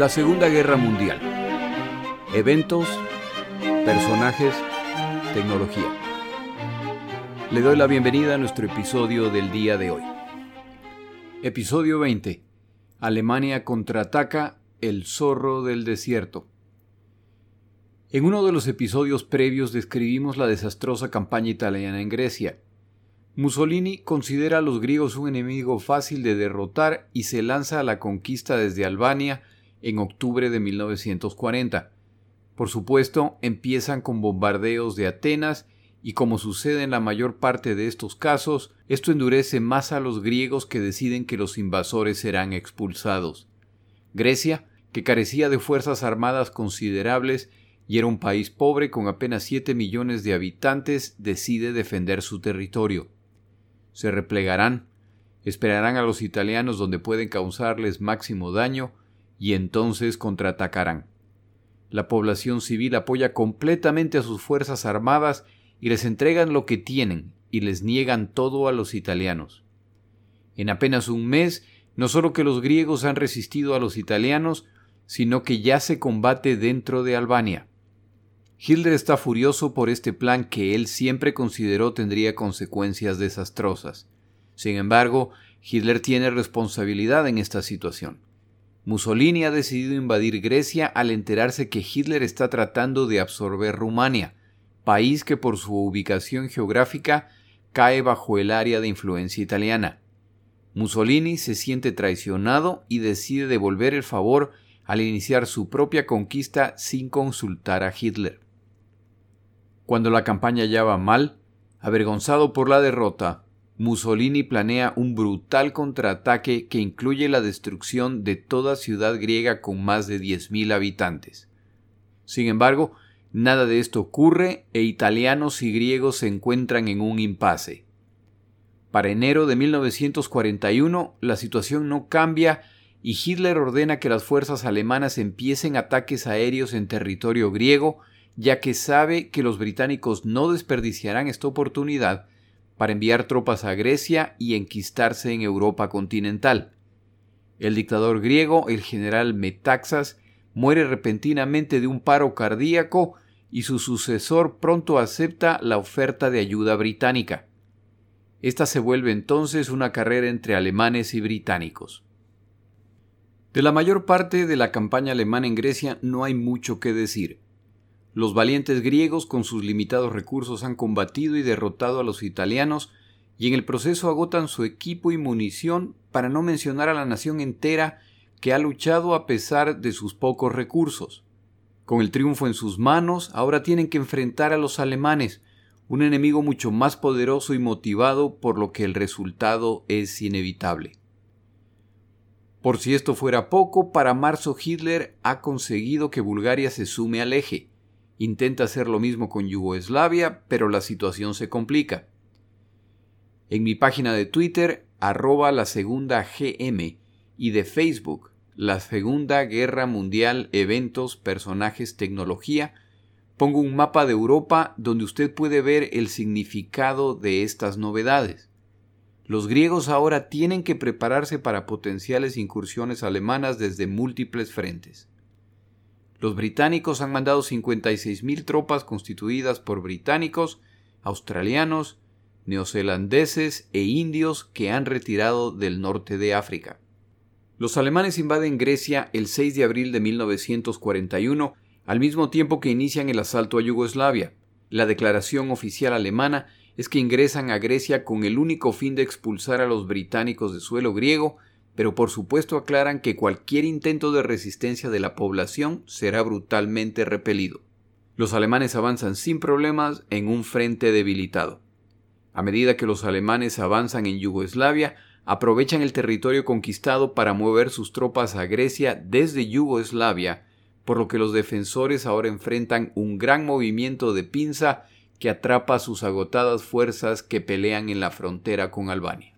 La Segunda Guerra Mundial. Eventos, personajes, tecnología. Le doy la bienvenida a nuestro episodio del día de hoy. Episodio 20. Alemania contraataca el zorro del desierto. En uno de los episodios previos describimos la desastrosa campaña italiana en Grecia. Mussolini considera a los griegos un enemigo fácil de derrotar y se lanza a la conquista desde Albania en octubre de 1940. Por supuesto, empiezan con bombardeos de Atenas y como sucede en la mayor parte de estos casos, esto endurece más a los griegos que deciden que los invasores serán expulsados. Grecia, que carecía de fuerzas armadas considerables, y era un país pobre con apenas 7 millones de habitantes, decide defender su territorio. Se replegarán, esperarán a los italianos donde pueden causarles máximo daño y entonces contraatacarán. La población civil apoya completamente a sus fuerzas armadas y les entregan lo que tienen y les niegan todo a los italianos. En apenas un mes, no solo que los griegos han resistido a los italianos, sino que ya se combate dentro de Albania. Hitler está furioso por este plan que él siempre consideró tendría consecuencias desastrosas. Sin embargo, Hitler tiene responsabilidad en esta situación. Mussolini ha decidido invadir Grecia al enterarse que Hitler está tratando de absorber Rumania, país que por su ubicación geográfica cae bajo el área de influencia italiana. Mussolini se siente traicionado y decide devolver el favor al iniciar su propia conquista sin consultar a Hitler. Cuando la campaña ya va mal, avergonzado por la derrota, Mussolini planea un brutal contraataque que incluye la destrucción de toda ciudad griega con más de 10.000 habitantes. Sin embargo, nada de esto ocurre e italianos y griegos se encuentran en un impasse. Para enero de 1941 la situación no cambia y Hitler ordena que las fuerzas alemanas empiecen ataques aéreos en territorio griego ya que sabe que los británicos no desperdiciarán esta oportunidad para enviar tropas a Grecia y enquistarse en Europa continental. El dictador griego, el general Metaxas, muere repentinamente de un paro cardíaco y su sucesor pronto acepta la oferta de ayuda británica. Esta se vuelve entonces una carrera entre alemanes y británicos. De la mayor parte de la campaña alemana en Grecia no hay mucho que decir. Los valientes griegos con sus limitados recursos han combatido y derrotado a los italianos y en el proceso agotan su equipo y munición para no mencionar a la nación entera que ha luchado a pesar de sus pocos recursos. Con el triunfo en sus manos, ahora tienen que enfrentar a los alemanes, un enemigo mucho más poderoso y motivado por lo que el resultado es inevitable. Por si esto fuera poco, para marzo Hitler ha conseguido que Bulgaria se sume al eje, Intenta hacer lo mismo con Yugoslavia, pero la situación se complica. En mi página de Twitter, arroba la segunda GM, y de Facebook, la Segunda Guerra Mundial, eventos, personajes, tecnología, pongo un mapa de Europa donde usted puede ver el significado de estas novedades. Los griegos ahora tienen que prepararse para potenciales incursiones alemanas desde múltiples frentes. Los británicos han mandado 56.000 tropas constituidas por británicos, australianos, neozelandeses e indios que han retirado del norte de África. Los alemanes invaden Grecia el 6 de abril de 1941, al mismo tiempo que inician el asalto a Yugoslavia. La declaración oficial alemana es que ingresan a Grecia con el único fin de expulsar a los británicos de suelo griego pero por supuesto aclaran que cualquier intento de resistencia de la población será brutalmente repelido. Los alemanes avanzan sin problemas en un frente debilitado. A medida que los alemanes avanzan en Yugoslavia, aprovechan el territorio conquistado para mover sus tropas a Grecia desde Yugoslavia, por lo que los defensores ahora enfrentan un gran movimiento de pinza que atrapa a sus agotadas fuerzas que pelean en la frontera con Albania.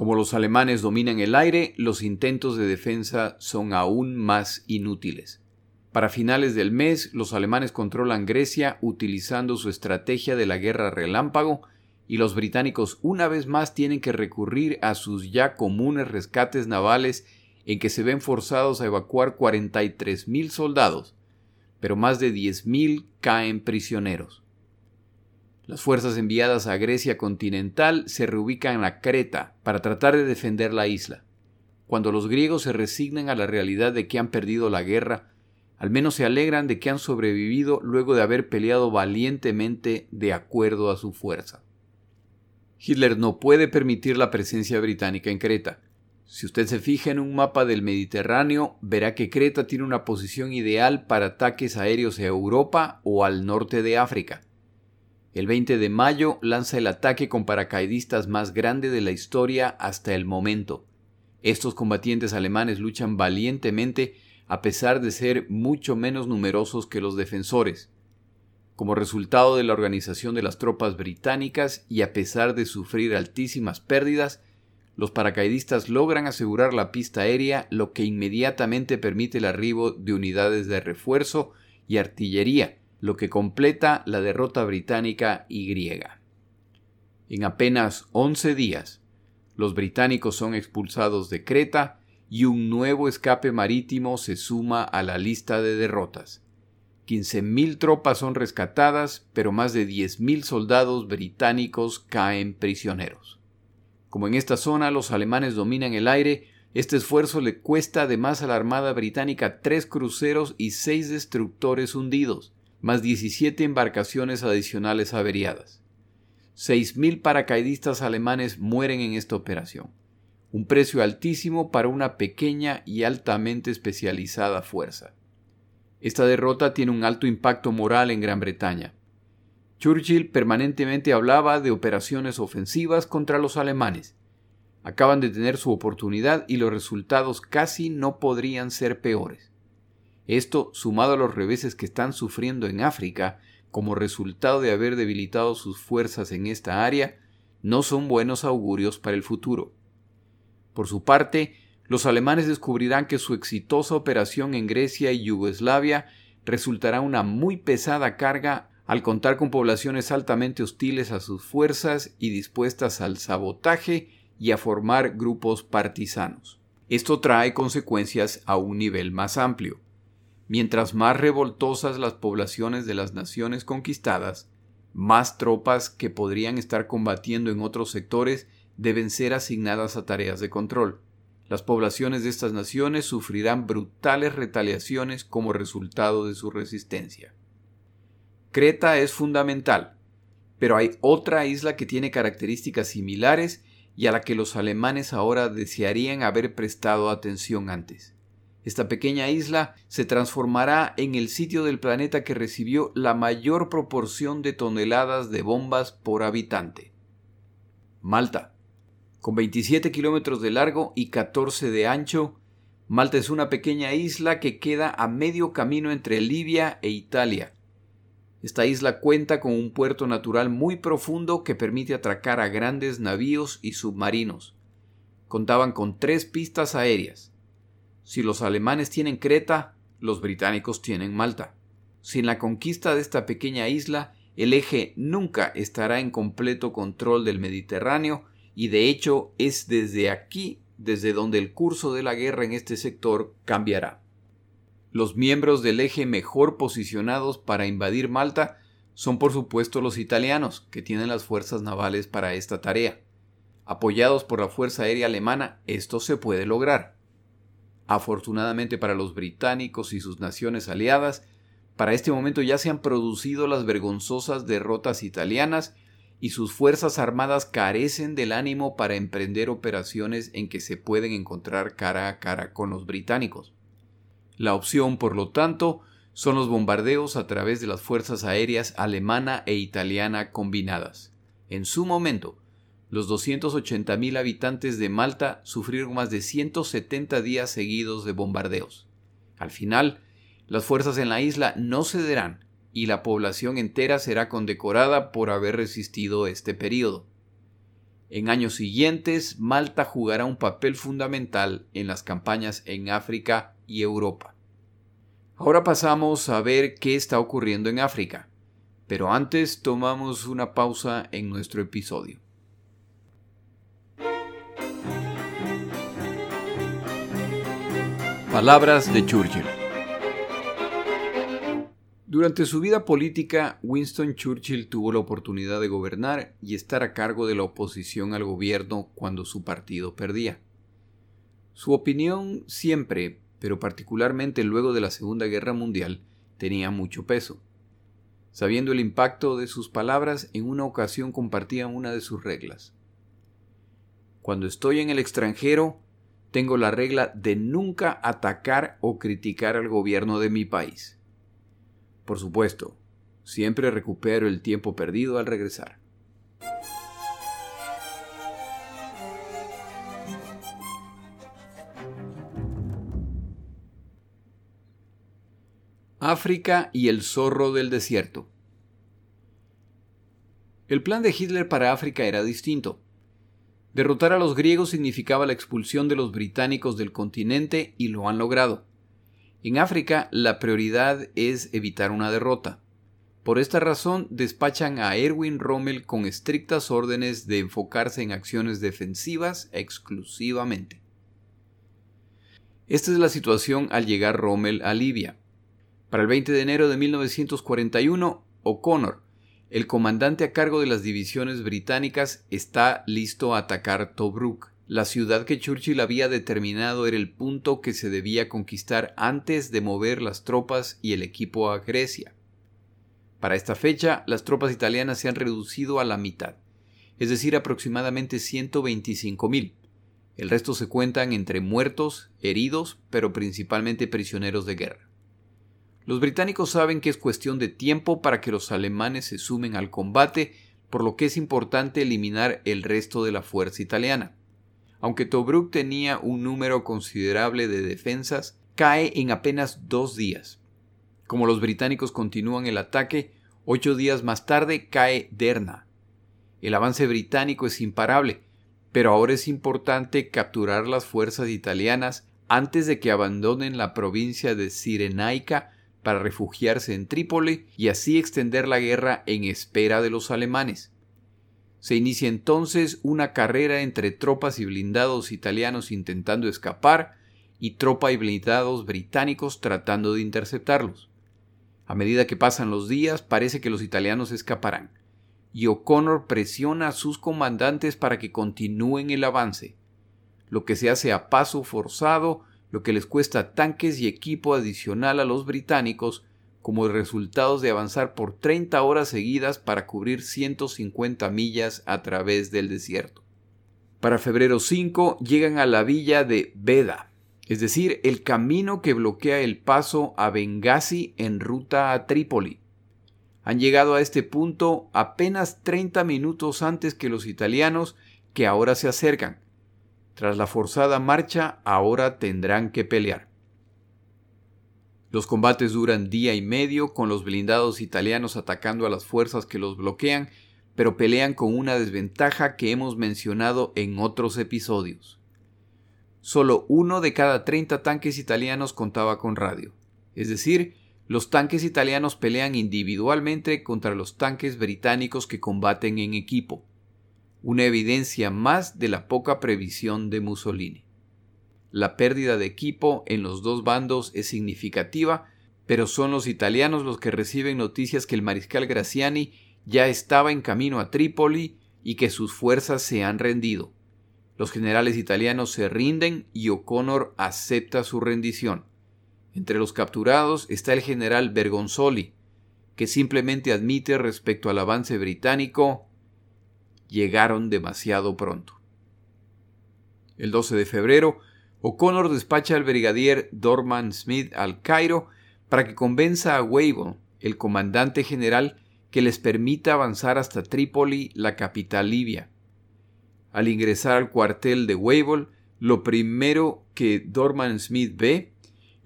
Como los alemanes dominan el aire, los intentos de defensa son aún más inútiles. Para finales del mes, los alemanes controlan Grecia utilizando su estrategia de la guerra relámpago y los británicos una vez más tienen que recurrir a sus ya comunes rescates navales en que se ven forzados a evacuar 43.000 soldados, pero más de 10.000 caen prisioneros. Las fuerzas enviadas a Grecia continental se reubican a Creta para tratar de defender la isla. Cuando los griegos se resignan a la realidad de que han perdido la guerra, al menos se alegran de que han sobrevivido luego de haber peleado valientemente de acuerdo a su fuerza. Hitler no puede permitir la presencia británica en Creta. Si usted se fija en un mapa del Mediterráneo, verá que Creta tiene una posición ideal para ataques aéreos a Europa o al norte de África. El 20 de mayo lanza el ataque con paracaidistas más grande de la historia hasta el momento. Estos combatientes alemanes luchan valientemente a pesar de ser mucho menos numerosos que los defensores. Como resultado de la organización de las tropas británicas y a pesar de sufrir altísimas pérdidas, los paracaidistas logran asegurar la pista aérea, lo que inmediatamente permite el arribo de unidades de refuerzo y artillería, lo que completa la derrota británica y griega. En apenas 11 días, los británicos son expulsados de Creta y un nuevo escape marítimo se suma a la lista de derrotas. 15.000 tropas son rescatadas, pero más de 10.000 soldados británicos caen prisioneros. Como en esta zona los alemanes dominan el aire, este esfuerzo le cuesta además a la Armada británica tres cruceros y seis destructores hundidos, más 17 embarcaciones adicionales averiadas. 6.000 paracaidistas alemanes mueren en esta operación, un precio altísimo para una pequeña y altamente especializada fuerza. Esta derrota tiene un alto impacto moral en Gran Bretaña. Churchill permanentemente hablaba de operaciones ofensivas contra los alemanes. Acaban de tener su oportunidad y los resultados casi no podrían ser peores. Esto, sumado a los reveses que están sufriendo en África como resultado de haber debilitado sus fuerzas en esta área, no son buenos augurios para el futuro. Por su parte, los alemanes descubrirán que su exitosa operación en Grecia y Yugoslavia resultará una muy pesada carga al contar con poblaciones altamente hostiles a sus fuerzas y dispuestas al sabotaje y a formar grupos partisanos. Esto trae consecuencias a un nivel más amplio. Mientras más revoltosas las poblaciones de las naciones conquistadas, más tropas que podrían estar combatiendo en otros sectores deben ser asignadas a tareas de control. Las poblaciones de estas naciones sufrirán brutales retaliaciones como resultado de su resistencia. Creta es fundamental, pero hay otra isla que tiene características similares y a la que los alemanes ahora desearían haber prestado atención antes. Esta pequeña isla se transformará en el sitio del planeta que recibió la mayor proporción de toneladas de bombas por habitante. Malta. Con 27 kilómetros de largo y 14 de ancho, Malta es una pequeña isla que queda a medio camino entre Libia e Italia. Esta isla cuenta con un puerto natural muy profundo que permite atracar a grandes navíos y submarinos. Contaban con tres pistas aéreas, si los alemanes tienen Creta, los británicos tienen Malta. Sin la conquista de esta pequeña isla, el eje nunca estará en completo control del Mediterráneo y de hecho es desde aquí desde donde el curso de la guerra en este sector cambiará. Los miembros del eje mejor posicionados para invadir Malta son por supuesto los italianos, que tienen las fuerzas navales para esta tarea. Apoyados por la Fuerza Aérea Alemana, esto se puede lograr. Afortunadamente para los británicos y sus naciones aliadas, para este momento ya se han producido las vergonzosas derrotas italianas y sus fuerzas armadas carecen del ánimo para emprender operaciones en que se pueden encontrar cara a cara con los británicos. La opción, por lo tanto, son los bombardeos a través de las fuerzas aéreas alemana e italiana combinadas. En su momento, los 280.000 habitantes de Malta sufrieron más de 170 días seguidos de bombardeos. Al final, las fuerzas en la isla no cederán y la población entera será condecorada por haber resistido este periodo. En años siguientes, Malta jugará un papel fundamental en las campañas en África y Europa. Ahora pasamos a ver qué está ocurriendo en África, pero antes tomamos una pausa en nuestro episodio. Palabras de Churchill. Durante su vida política, Winston Churchill tuvo la oportunidad de gobernar y estar a cargo de la oposición al gobierno cuando su partido perdía. Su opinión siempre, pero particularmente luego de la Segunda Guerra Mundial, tenía mucho peso. Sabiendo el impacto de sus palabras, en una ocasión compartía una de sus reglas. Cuando estoy en el extranjero, tengo la regla de nunca atacar o criticar al gobierno de mi país. Por supuesto, siempre recupero el tiempo perdido al regresar. África y el zorro del desierto. El plan de Hitler para África era distinto. Derrotar a los griegos significaba la expulsión de los británicos del continente y lo han logrado. En África la prioridad es evitar una derrota. Por esta razón despachan a Erwin Rommel con estrictas órdenes de enfocarse en acciones defensivas exclusivamente. Esta es la situación al llegar Rommel a Libia. Para el 20 de enero de 1941, O'Connor, el comandante a cargo de las divisiones británicas está listo a atacar Tobruk, la ciudad que Churchill había determinado era el punto que se debía conquistar antes de mover las tropas y el equipo a Grecia. Para esta fecha, las tropas italianas se han reducido a la mitad, es decir, aproximadamente 125.000. El resto se cuentan entre muertos, heridos, pero principalmente prisioneros de guerra. Los británicos saben que es cuestión de tiempo para que los alemanes se sumen al combate, por lo que es importante eliminar el resto de la fuerza italiana. Aunque Tobruk tenía un número considerable de defensas, cae en apenas dos días. Como los británicos continúan el ataque, ocho días más tarde cae Derna. El avance británico es imparable, pero ahora es importante capturar las fuerzas italianas antes de que abandonen la provincia de Cirenaica para refugiarse en Trípoli y así extender la guerra en espera de los alemanes. Se inicia entonces una carrera entre tropas y blindados italianos intentando escapar y tropa y blindados británicos tratando de interceptarlos. A medida que pasan los días parece que los italianos escaparán, y O'Connor presiona a sus comandantes para que continúen el avance, lo que se hace a paso forzado lo que les cuesta tanques y equipo adicional a los británicos como resultados de avanzar por 30 horas seguidas para cubrir 150 millas a través del desierto. Para febrero 5 llegan a la villa de Beda, es decir, el camino que bloquea el paso a Benghazi en ruta a Trípoli. Han llegado a este punto apenas 30 minutos antes que los italianos que ahora se acercan, tras la forzada marcha, ahora tendrán que pelear. Los combates duran día y medio con los blindados italianos atacando a las fuerzas que los bloquean, pero pelean con una desventaja que hemos mencionado en otros episodios. Solo uno de cada 30 tanques italianos contaba con radio, es decir, los tanques italianos pelean individualmente contra los tanques británicos que combaten en equipo una evidencia más de la poca previsión de Mussolini. La pérdida de equipo en los dos bandos es significativa, pero son los italianos los que reciben noticias que el mariscal Graciani ya estaba en camino a Trípoli y que sus fuerzas se han rendido. Los generales italianos se rinden y O'Connor acepta su rendición. Entre los capturados está el general Bergonzoli, que simplemente admite respecto al avance británico llegaron demasiado pronto. El 12 de febrero, O'Connor despacha al brigadier Dorman Smith al Cairo para que convenza a Weibel, el comandante general, que les permita avanzar hasta Trípoli, la capital libia. Al ingresar al cuartel de Weibel, lo primero que Dorman Smith ve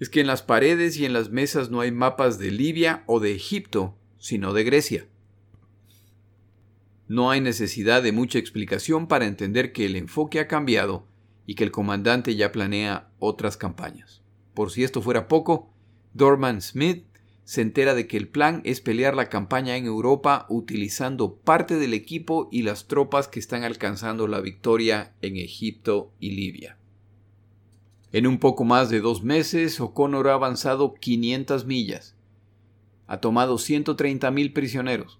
es que en las paredes y en las mesas no hay mapas de Libia o de Egipto, sino de Grecia. No hay necesidad de mucha explicación para entender que el enfoque ha cambiado y que el comandante ya planea otras campañas. Por si esto fuera poco, Dorman Smith se entera de que el plan es pelear la campaña en Europa utilizando parte del equipo y las tropas que están alcanzando la victoria en Egipto y Libia. En un poco más de dos meses, O'Connor ha avanzado 500 millas. Ha tomado 130.000 prisioneros,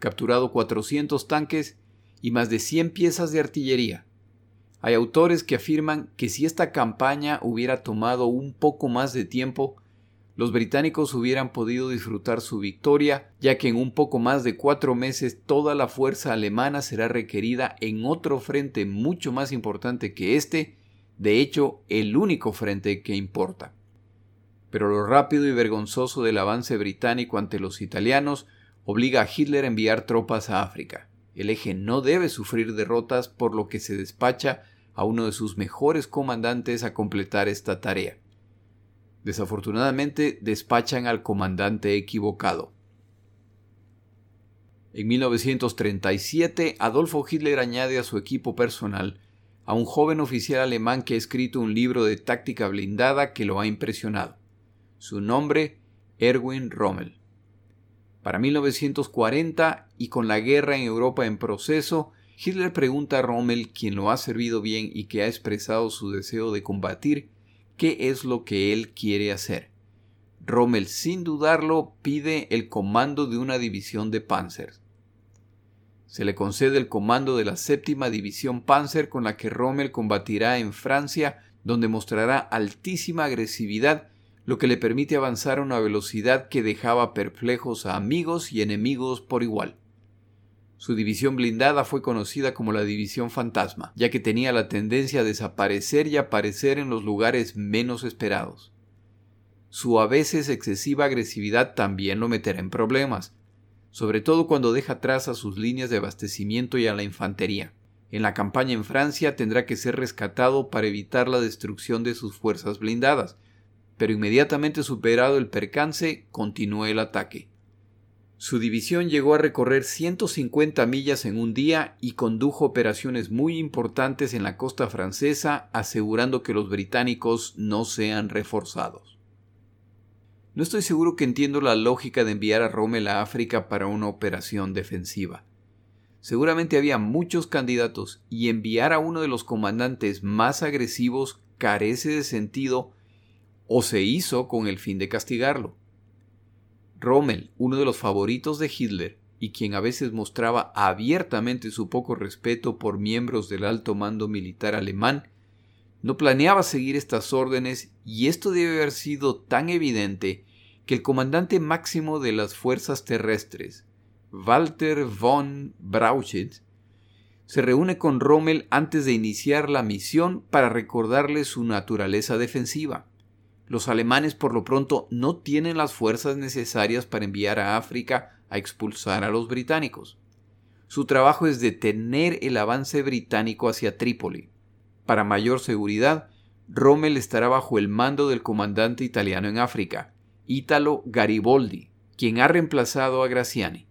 capturado 400 tanques y más de 100 piezas de artillería. Hay autores que afirman que si esta campaña hubiera tomado un poco más de tiempo, los británicos hubieran podido disfrutar su victoria, ya que en un poco más de cuatro meses toda la fuerza alemana será requerida en otro frente mucho más importante que este, de hecho el único frente que importa. Pero lo rápido y vergonzoso del avance británico ante los italianos obliga a Hitler a enviar tropas a África. El eje no debe sufrir derrotas por lo que se despacha a uno de sus mejores comandantes a completar esta tarea. Desafortunadamente despachan al comandante equivocado. En 1937, Adolfo Hitler añade a su equipo personal a un joven oficial alemán que ha escrito un libro de táctica blindada que lo ha impresionado. Su nombre, Erwin Rommel. Para 1940, y con la guerra en Europa en proceso, Hitler pregunta a Rommel, quien lo ha servido bien y que ha expresado su deseo de combatir, qué es lo que él quiere hacer. Rommel, sin dudarlo, pide el comando de una división de Panzer. Se le concede el comando de la séptima división Panzer con la que Rommel combatirá en Francia, donde mostrará altísima agresividad, lo que le permite avanzar a una velocidad que dejaba perplejos a amigos y enemigos por igual. Su división blindada fue conocida como la División Fantasma, ya que tenía la tendencia a desaparecer y aparecer en los lugares menos esperados. Su a veces excesiva agresividad también lo meterá en problemas, sobre todo cuando deja atrás a sus líneas de abastecimiento y a la infantería. En la campaña en Francia tendrá que ser rescatado para evitar la destrucción de sus fuerzas blindadas, pero inmediatamente superado el percance, continuó el ataque. Su división llegó a recorrer 150 millas en un día y condujo operaciones muy importantes en la costa francesa, asegurando que los británicos no sean reforzados. No estoy seguro que entiendo la lógica de enviar a Rommel a África para una operación defensiva. Seguramente había muchos candidatos y enviar a uno de los comandantes más agresivos carece de sentido o se hizo con el fin de castigarlo. Rommel, uno de los favoritos de Hitler, y quien a veces mostraba abiertamente su poco respeto por miembros del alto mando militar alemán, no planeaba seguir estas órdenes y esto debe haber sido tan evidente que el comandante máximo de las fuerzas terrestres, Walter von Brauchitz, se reúne con Rommel antes de iniciar la misión para recordarle su naturaleza defensiva. Los alemanes por lo pronto no tienen las fuerzas necesarias para enviar a África a expulsar a los británicos. Su trabajo es detener el avance británico hacia Trípoli. Para mayor seguridad, Rommel estará bajo el mando del comandante italiano en África, Italo Garibaldi, quien ha reemplazado a Graziani.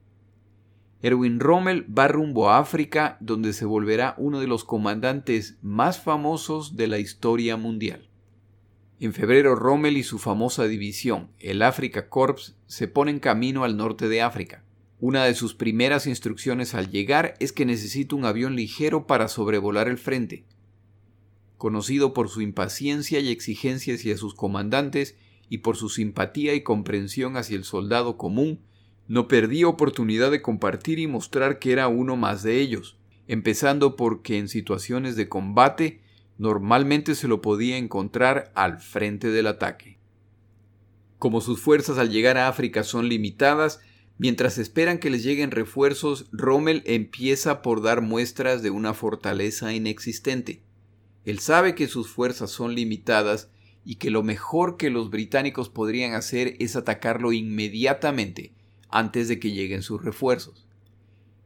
Erwin Rommel va rumbo a África, donde se volverá uno de los comandantes más famosos de la historia mundial. En febrero Rommel y su famosa división, el Africa Corps, se ponen camino al norte de África. Una de sus primeras instrucciones al llegar es que necesita un avión ligero para sobrevolar el frente. Conocido por su impaciencia y exigencia hacia sus comandantes y por su simpatía y comprensión hacia el soldado común, no perdía oportunidad de compartir y mostrar que era uno más de ellos, empezando porque en situaciones de combate normalmente se lo podía encontrar al frente del ataque. Como sus fuerzas al llegar a África son limitadas, mientras esperan que les lleguen refuerzos, Rommel empieza por dar muestras de una fortaleza inexistente. Él sabe que sus fuerzas son limitadas y que lo mejor que los británicos podrían hacer es atacarlo inmediatamente antes de que lleguen sus refuerzos.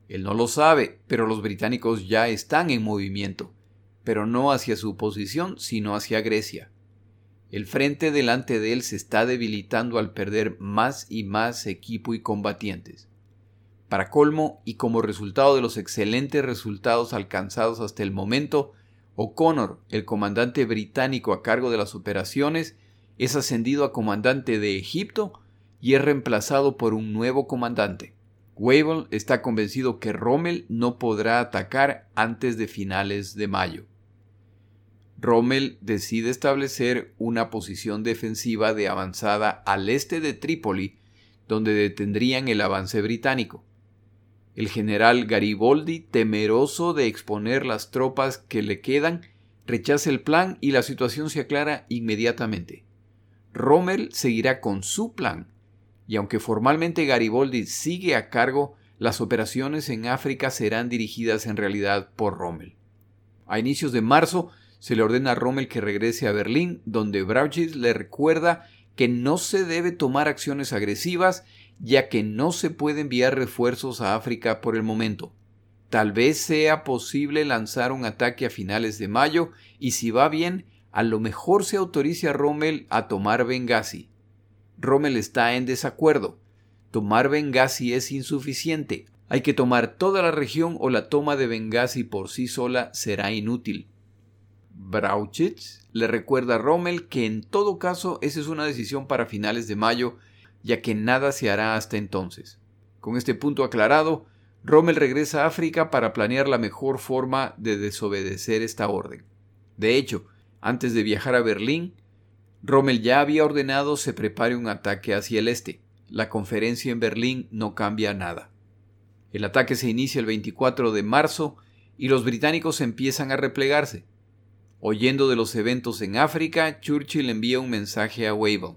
Él no lo sabe, pero los británicos ya están en movimiento pero no hacia su posición, sino hacia Grecia. El frente delante de él se está debilitando al perder más y más equipo y combatientes. Para colmo, y como resultado de los excelentes resultados alcanzados hasta el momento, O'Connor, el comandante británico a cargo de las operaciones, es ascendido a comandante de Egipto y es reemplazado por un nuevo comandante. Wavell está convencido que Rommel no podrá atacar antes de finales de mayo. Rommel decide establecer una posición defensiva de avanzada al este de Trípoli, donde detendrían el avance británico. El general Garibaldi, temeroso de exponer las tropas que le quedan, rechaza el plan y la situación se aclara inmediatamente. Rommel seguirá con su plan, y aunque formalmente Garibaldi sigue a cargo, las operaciones en África serán dirigidas en realidad por Rommel. A inicios de marzo se le ordena a Rommel que regrese a Berlín, donde Brauchitz le recuerda que no se debe tomar acciones agresivas, ya que no se puede enviar refuerzos a África por el momento. Tal vez sea posible lanzar un ataque a finales de mayo y si va bien, a lo mejor se autorice a Rommel a tomar Benghazi. Rommel está en desacuerdo. Tomar Benghazi es insuficiente. Hay que tomar toda la región o la toma de Benghazi por sí sola será inútil. Brauchitz le recuerda a Rommel que en todo caso esa es una decisión para finales de mayo, ya que nada se hará hasta entonces. Con este punto aclarado, Rommel regresa a África para planear la mejor forma de desobedecer esta orden. De hecho, antes de viajar a Berlín, Rommel ya había ordenado se prepare un ataque hacia el este. La conferencia en Berlín no cambia nada. El ataque se inicia el 24 de marzo y los británicos empiezan a replegarse. Oyendo de los eventos en África, Churchill envía un mensaje a Wavell.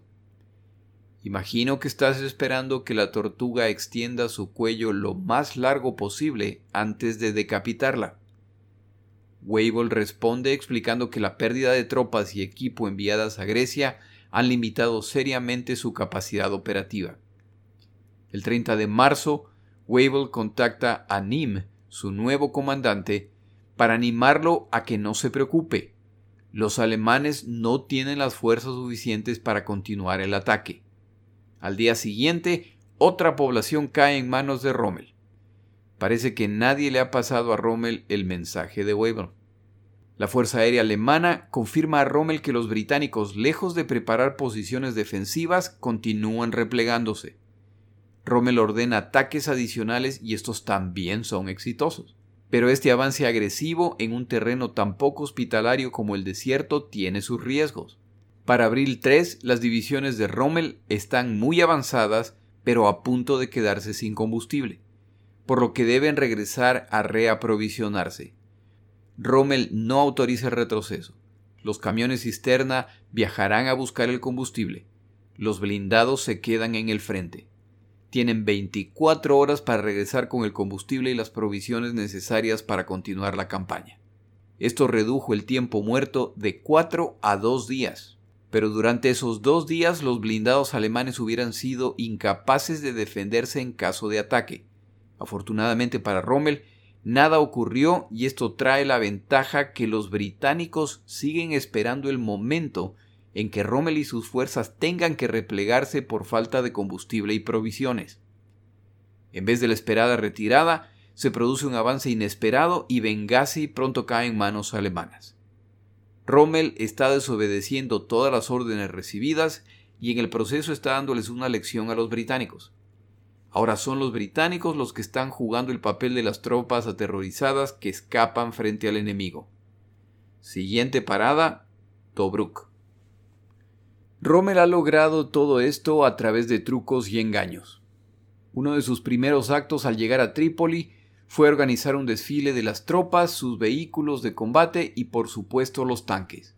Imagino que estás esperando que la tortuga extienda su cuello lo más largo posible antes de decapitarla. Wavell responde explicando que la pérdida de tropas y equipo enviadas a Grecia han limitado seriamente su capacidad operativa. El 30 de marzo, Wavell contacta a Nim, su nuevo comandante, para animarlo a que no se preocupe, los alemanes no tienen las fuerzas suficientes para continuar el ataque. Al día siguiente, otra población cae en manos de Rommel. Parece que nadie le ha pasado a Rommel el mensaje de Weber. La Fuerza Aérea Alemana confirma a Rommel que los británicos, lejos de preparar posiciones defensivas, continúan replegándose. Rommel ordena ataques adicionales y estos también son exitosos. Pero este avance agresivo en un terreno tan poco hospitalario como el desierto tiene sus riesgos. Para abril 3, las divisiones de Rommel están muy avanzadas, pero a punto de quedarse sin combustible, por lo que deben regresar a reaprovisionarse. Rommel no autoriza el retroceso. Los camiones cisterna viajarán a buscar el combustible. Los blindados se quedan en el frente tienen 24 horas para regresar con el combustible y las provisiones necesarias para continuar la campaña. Esto redujo el tiempo muerto de 4 a 2 días, pero durante esos dos días los blindados alemanes hubieran sido incapaces de defenderse en caso de ataque. Afortunadamente para Rommel, nada ocurrió y esto trae la ventaja que los británicos siguen esperando el momento en que Rommel y sus fuerzas tengan que replegarse por falta de combustible y provisiones. En vez de la esperada retirada, se produce un avance inesperado y Benghazi pronto cae en manos alemanas. Rommel está desobedeciendo todas las órdenes recibidas y en el proceso está dándoles una lección a los británicos. Ahora son los británicos los que están jugando el papel de las tropas aterrorizadas que escapan frente al enemigo. Siguiente parada, Tobruk. Rommel ha logrado todo esto a través de trucos y engaños. Uno de sus primeros actos al llegar a Trípoli fue organizar un desfile de las tropas, sus vehículos de combate y por supuesto los tanques.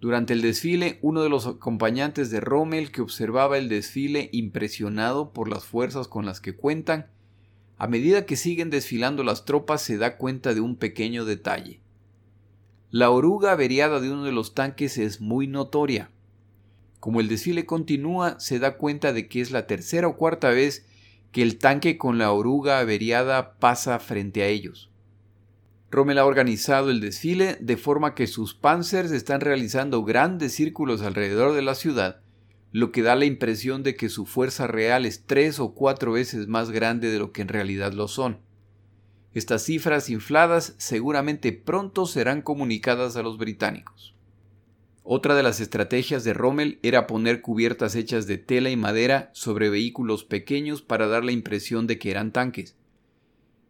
Durante el desfile, uno de los acompañantes de Rommel que observaba el desfile impresionado por las fuerzas con las que cuentan, a medida que siguen desfilando las tropas se da cuenta de un pequeño detalle. La oruga averiada de uno de los tanques es muy notoria. Como el desfile continúa, se da cuenta de que es la tercera o cuarta vez que el tanque con la oruga averiada pasa frente a ellos. Rommel ha organizado el desfile de forma que sus panzers están realizando grandes círculos alrededor de la ciudad, lo que da la impresión de que su fuerza real es tres o cuatro veces más grande de lo que en realidad lo son. Estas cifras infladas seguramente pronto serán comunicadas a los británicos. Otra de las estrategias de Rommel era poner cubiertas hechas de tela y madera sobre vehículos pequeños para dar la impresión de que eran tanques.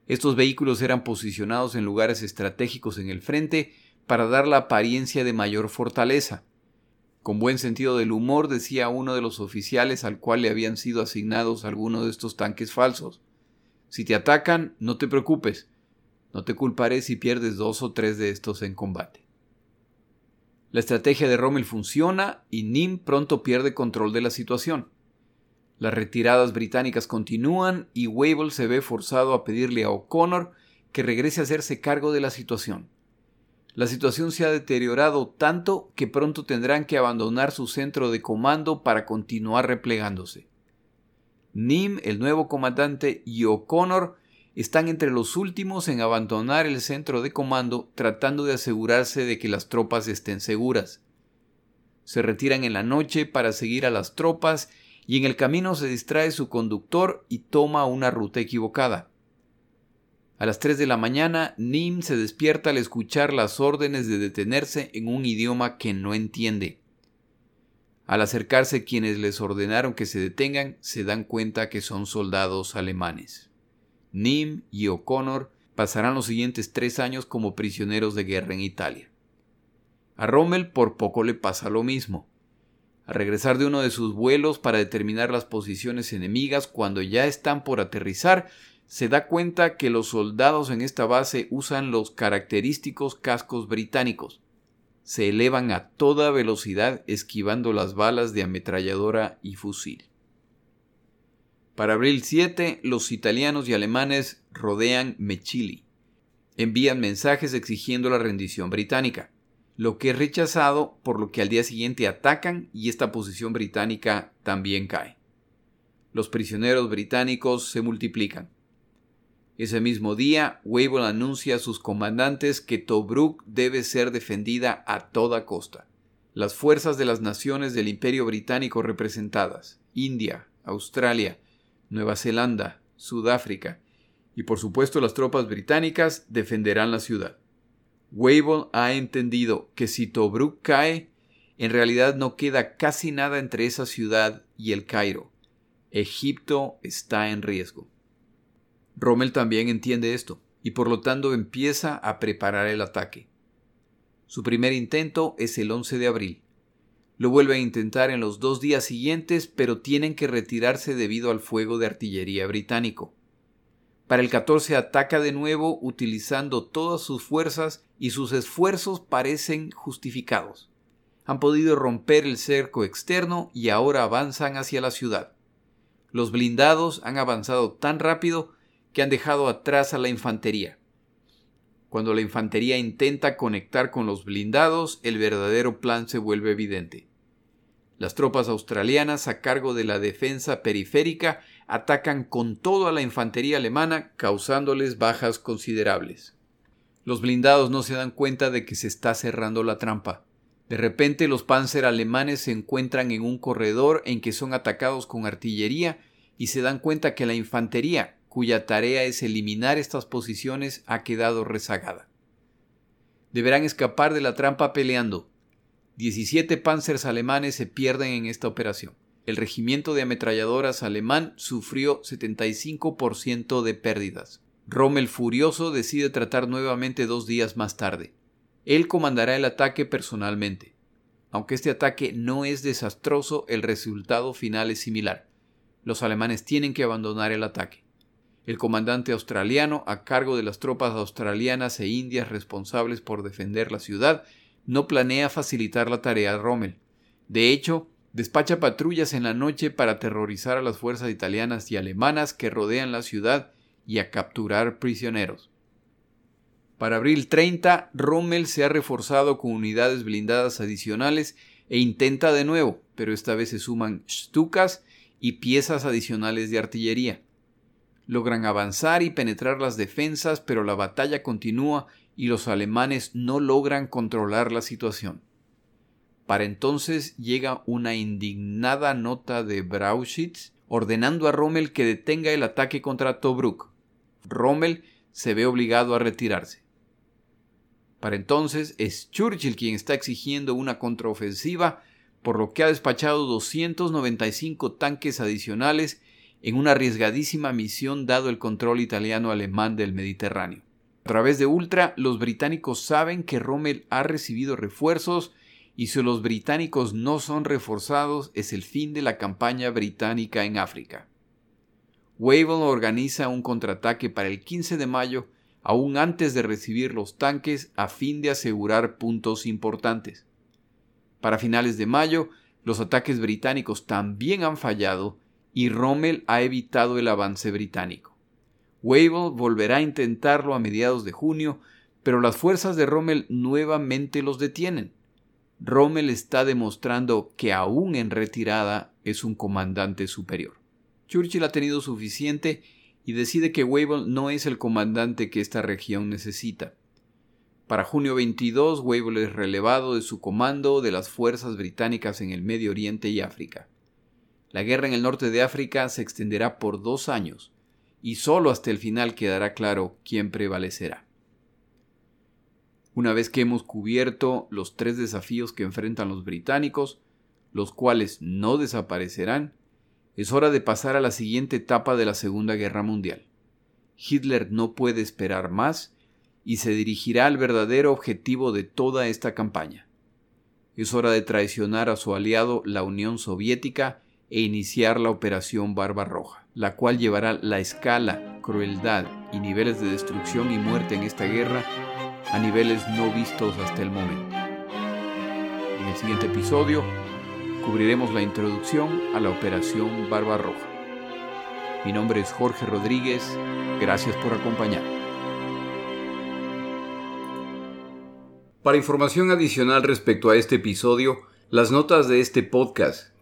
Estos vehículos eran posicionados en lugares estratégicos en el frente para dar la apariencia de mayor fortaleza. Con buen sentido del humor decía uno de los oficiales al cual le habían sido asignados algunos de estos tanques falsos. Si te atacan, no te preocupes. No te culparé si pierdes dos o tres de estos en combate. La estrategia de Rommel funciona y Nim pronto pierde control de la situación. Las retiradas británicas continúan y Wavell se ve forzado a pedirle a O'Connor que regrese a hacerse cargo de la situación. La situación se ha deteriorado tanto que pronto tendrán que abandonar su centro de comando para continuar replegándose. Nim, el nuevo comandante, y O'Connor están entre los últimos en abandonar el centro de comando tratando de asegurarse de que las tropas estén seguras. Se retiran en la noche para seguir a las tropas y en el camino se distrae su conductor y toma una ruta equivocada. A las 3 de la mañana, Nim se despierta al escuchar las órdenes de detenerse en un idioma que no entiende. Al acercarse quienes les ordenaron que se detengan, se dan cuenta que son soldados alemanes. Nim y O'Connor pasarán los siguientes tres años como prisioneros de guerra en Italia. A Rommel por poco le pasa lo mismo. Al regresar de uno de sus vuelos para determinar las posiciones enemigas cuando ya están por aterrizar, se da cuenta que los soldados en esta base usan los característicos cascos británicos. Se elevan a toda velocidad esquivando las balas de ametralladora y fusil. Para abril 7, los italianos y alemanes rodean Mechili. Envían mensajes exigiendo la rendición británica, lo que es rechazado por lo que al día siguiente atacan y esta posición británica también cae. Los prisioneros británicos se multiplican. Ese mismo día, Wavell anuncia a sus comandantes que Tobruk debe ser defendida a toda costa. Las fuerzas de las naciones del Imperio Británico representadas, India, Australia, Nueva Zelanda, Sudáfrica y por supuesto las tropas británicas defenderán la ciudad. Wavell ha entendido que si Tobruk cae, en realidad no queda casi nada entre esa ciudad y el Cairo. Egipto está en riesgo. Rommel también entiende esto y por lo tanto empieza a preparar el ataque. Su primer intento es el 11 de abril. Lo vuelve a intentar en los dos días siguientes, pero tienen que retirarse debido al fuego de artillería británico. Para el 14 ataca de nuevo utilizando todas sus fuerzas y sus esfuerzos parecen justificados. Han podido romper el cerco externo y ahora avanzan hacia la ciudad. Los blindados han avanzado tan rápido que han dejado atrás a la infantería. Cuando la infantería intenta conectar con los blindados, el verdadero plan se vuelve evidente. Las tropas australianas a cargo de la defensa periférica atacan con todo a la infantería alemana, causándoles bajas considerables. Los blindados no se dan cuenta de que se está cerrando la trampa. De repente los panzer alemanes se encuentran en un corredor en que son atacados con artillería y se dan cuenta que la infantería, cuya tarea es eliminar estas posiciones, ha quedado rezagada. Deberán escapar de la trampa peleando. 17 panzers alemanes se pierden en esta operación. El regimiento de ametralladoras alemán sufrió 75% de pérdidas. Rommel furioso decide tratar nuevamente dos días más tarde. Él comandará el ataque personalmente. Aunque este ataque no es desastroso, el resultado final es similar. Los alemanes tienen que abandonar el ataque. El comandante australiano, a cargo de las tropas australianas e indias responsables por defender la ciudad, no planea facilitar la tarea a Rommel. De hecho, despacha patrullas en la noche para aterrorizar a las fuerzas italianas y alemanas que rodean la ciudad y a capturar prisioneros. Para abril 30, Rommel se ha reforzado con unidades blindadas adicionales e intenta de nuevo, pero esta vez se suman Stukas y piezas adicionales de artillería. Logran avanzar y penetrar las defensas, pero la batalla continúa y los alemanes no logran controlar la situación. Para entonces llega una indignada nota de Brauchitz ordenando a Rommel que detenga el ataque contra Tobruk. Rommel se ve obligado a retirarse. Para entonces es Churchill quien está exigiendo una contraofensiva, por lo que ha despachado 295 tanques adicionales en una arriesgadísima misión dado el control italiano-alemán del Mediterráneo. través de Ultra, los británicos saben que Rommel ha recibido refuerzos y si los británicos no son reforzados es el fin de la campaña británica en África. Wavell organiza un contraataque para el 15 de mayo, aún antes de recibir los tanques, a fin de asegurar puntos importantes. Para finales de mayo, los ataques británicos también han fallado y Rommel ha evitado el avance británico. Wavell volverá a intentarlo a mediados de junio, pero las fuerzas de Rommel nuevamente los detienen. Rommel está demostrando que aún en retirada es un comandante superior. Churchill ha tenido suficiente y decide que Wavell no es el comandante que esta región necesita. Para junio 22, Wavell es relevado de su comando de las fuerzas británicas en el Medio Oriente y África. La guerra en el norte de África se extenderá por dos años, y solo hasta el final quedará claro quién prevalecerá. Una vez que hemos cubierto los tres desafíos que enfrentan los británicos, los cuales no desaparecerán, es hora de pasar a la siguiente etapa de la Segunda Guerra Mundial. Hitler no puede esperar más y se dirigirá al verdadero objetivo de toda esta campaña. Es hora de traicionar a su aliado, la Unión Soviética, e iniciar la Operación Barbarroja, la cual llevará la escala, crueldad y niveles de destrucción y muerte en esta guerra a niveles no vistos hasta el momento. En el siguiente episodio cubriremos la introducción a la Operación Barbarroja. Mi nombre es Jorge Rodríguez, gracias por acompañar. Para información adicional respecto a este episodio, las notas de este podcast,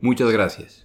Muchas gracias.